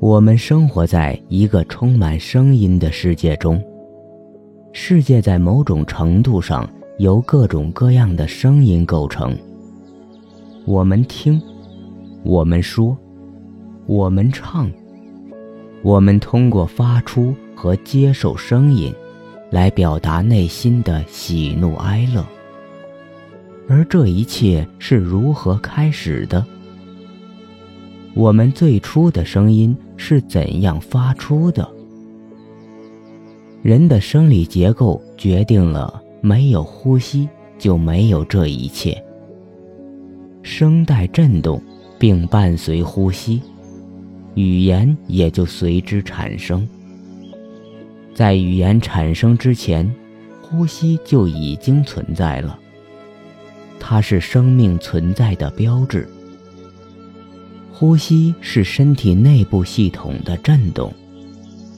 我们生活在一个充满声音的世界中。世界在某种程度上由各种各样的声音构成。我们听，我们说，我们唱，我们通过发出和接受声音，来表达内心的喜怒哀乐。而这一切是如何开始的？我们最初的声音是怎样发出的？人的生理结构决定了，没有呼吸就没有这一切。声带振动并伴随呼吸，语言也就随之产生。在语言产生之前，呼吸就已经存在了。它是生命存在的标志。呼吸是身体内部系统的振动。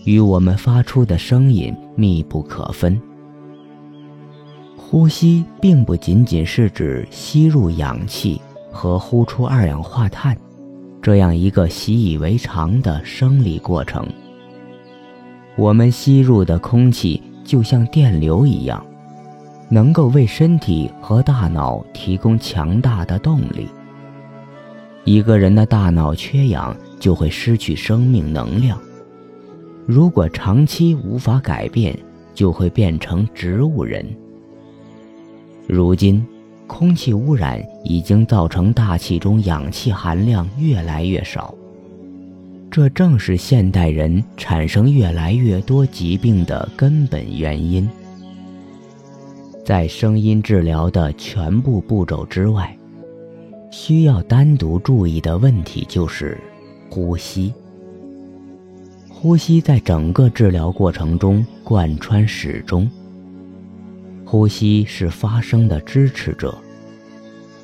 与我们发出的声音密不可分。呼吸并不仅仅是指吸入氧气和呼出二氧化碳，这样一个习以为常的生理过程。我们吸入的空气就像电流一样，能够为身体和大脑提供强大的动力。一个人的大脑缺氧，就会失去生命能量。如果长期无法改变，就会变成植物人。如今，空气污染已经造成大气中氧气含量越来越少，这正是现代人产生越来越多疾病的根本原因。在声音治疗的全部步骤之外，需要单独注意的问题就是呼吸。呼吸在整个治疗过程中贯穿始终。呼吸是发声的支持者，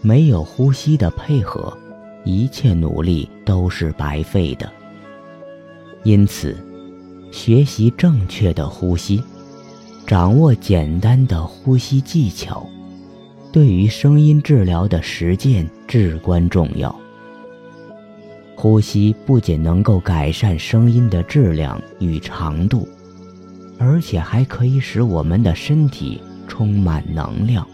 没有呼吸的配合，一切努力都是白费的。因此，学习正确的呼吸，掌握简单的呼吸技巧，对于声音治疗的实践至关重要。呼吸不仅能够改善声音的质量与长度，而且还可以使我们的身体充满能量，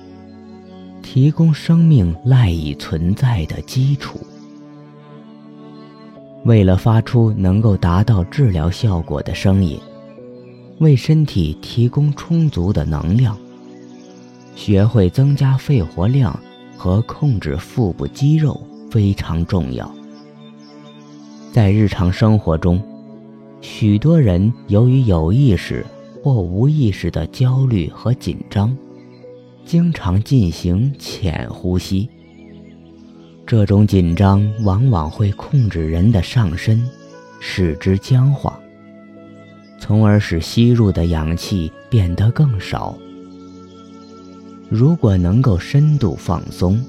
提供生命赖以存在的基础。为了发出能够达到治疗效果的声音，为身体提供充足的能量，学会增加肺活量和控制腹部肌肉非常重要。在日常生活中，许多人由于有意识或无意识的焦虑和紧张，经常进行浅呼吸。这种紧张往往会控制人的上身，使之僵化，从而使吸入的氧气变得更少。如果能够深度放松，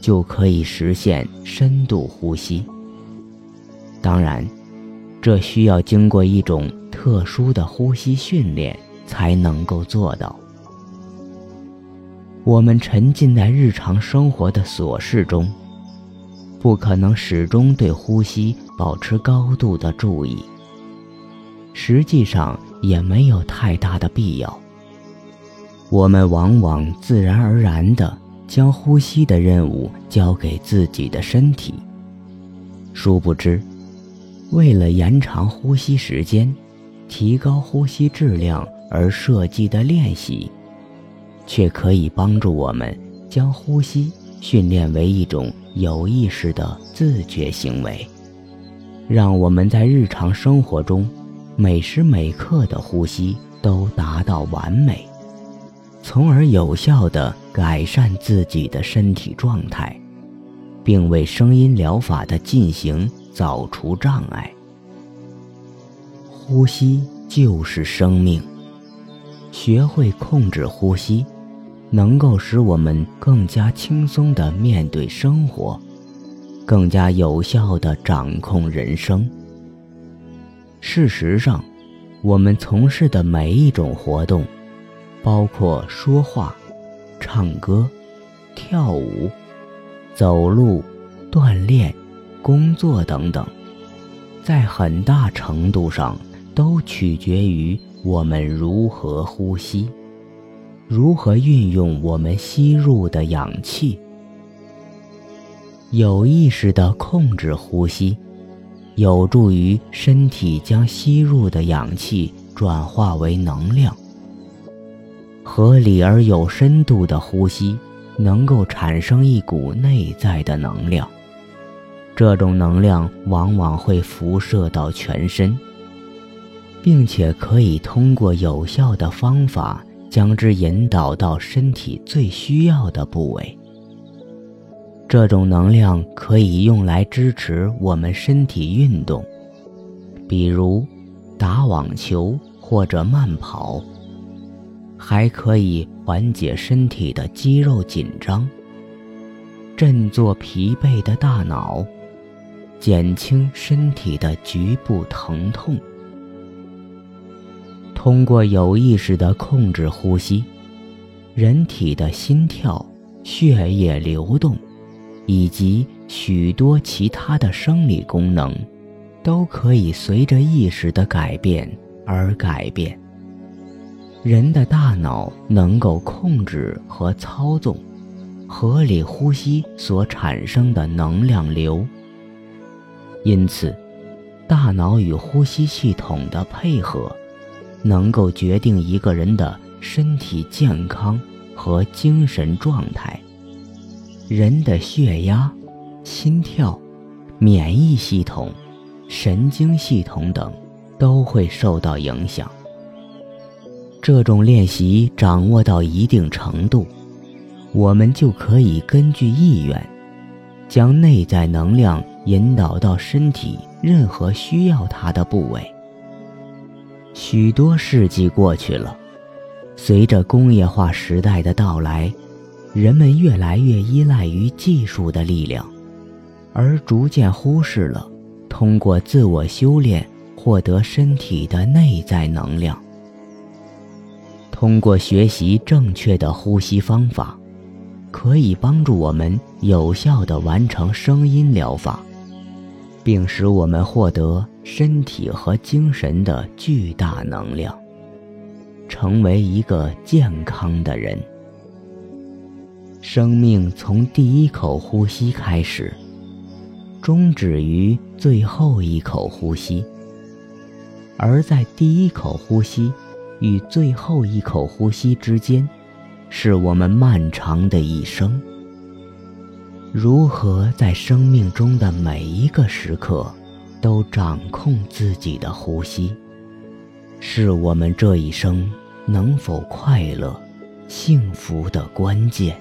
就可以实现深度呼吸。当然，这需要经过一种特殊的呼吸训练才能够做到。我们沉浸在日常生活的琐事中，不可能始终对呼吸保持高度的注意。实际上也没有太大的必要。我们往往自然而然地将呼吸的任务交给自己的身体，殊不知。为了延长呼吸时间、提高呼吸质量而设计的练习，却可以帮助我们将呼吸训练为一种有意识的自觉行为，让我们在日常生活中每时每刻的呼吸都达到完美，从而有效地改善自己的身体状态，并为声音疗法的进行。扫除障碍，呼吸就是生命。学会控制呼吸，能够使我们更加轻松地面对生活，更加有效地掌控人生。事实上，我们从事的每一种活动，包括说话、唱歌、跳舞、走路、锻炼。工作等等，在很大程度上都取决于我们如何呼吸，如何运用我们吸入的氧气。有意识地控制呼吸，有助于身体将吸入的氧气转化为能量。合理而有深度的呼吸，能够产生一股内在的能量。这种能量往往会辐射到全身，并且可以通过有效的方法将之引导到身体最需要的部位。这种能量可以用来支持我们身体运动，比如打网球或者慢跑。还可以缓解身体的肌肉紧张，振作疲惫的大脑，减轻身体的局部疼痛。通过有意识的控制呼吸，人体的心跳、血液流动，以及许多其他的生理功能，都可以随着意识的改变而改变。人的大脑能够控制和操纵合理呼吸所产生的能量流，因此，大脑与呼吸系统的配合，能够决定一个人的身体健康和精神状态。人的血压、心跳、免疫系统、神经系统等都会受到影响。这种练习掌握到一定程度，我们就可以根据意愿，将内在能量引导到身体任何需要它的部位。许多世纪过去了，随着工业化时代的到来，人们越来越依赖于技术的力量，而逐渐忽视了通过自我修炼获得身体的内在能量。通过学习正确的呼吸方法，可以帮助我们有效地完成声音疗法，并使我们获得身体和精神的巨大能量，成为一个健康的人。生命从第一口呼吸开始，终止于最后一口呼吸，而在第一口呼吸。与最后一口呼吸之间，是我们漫长的一生。如何在生命中的每一个时刻，都掌控自己的呼吸，是我们这一生能否快乐、幸福的关键。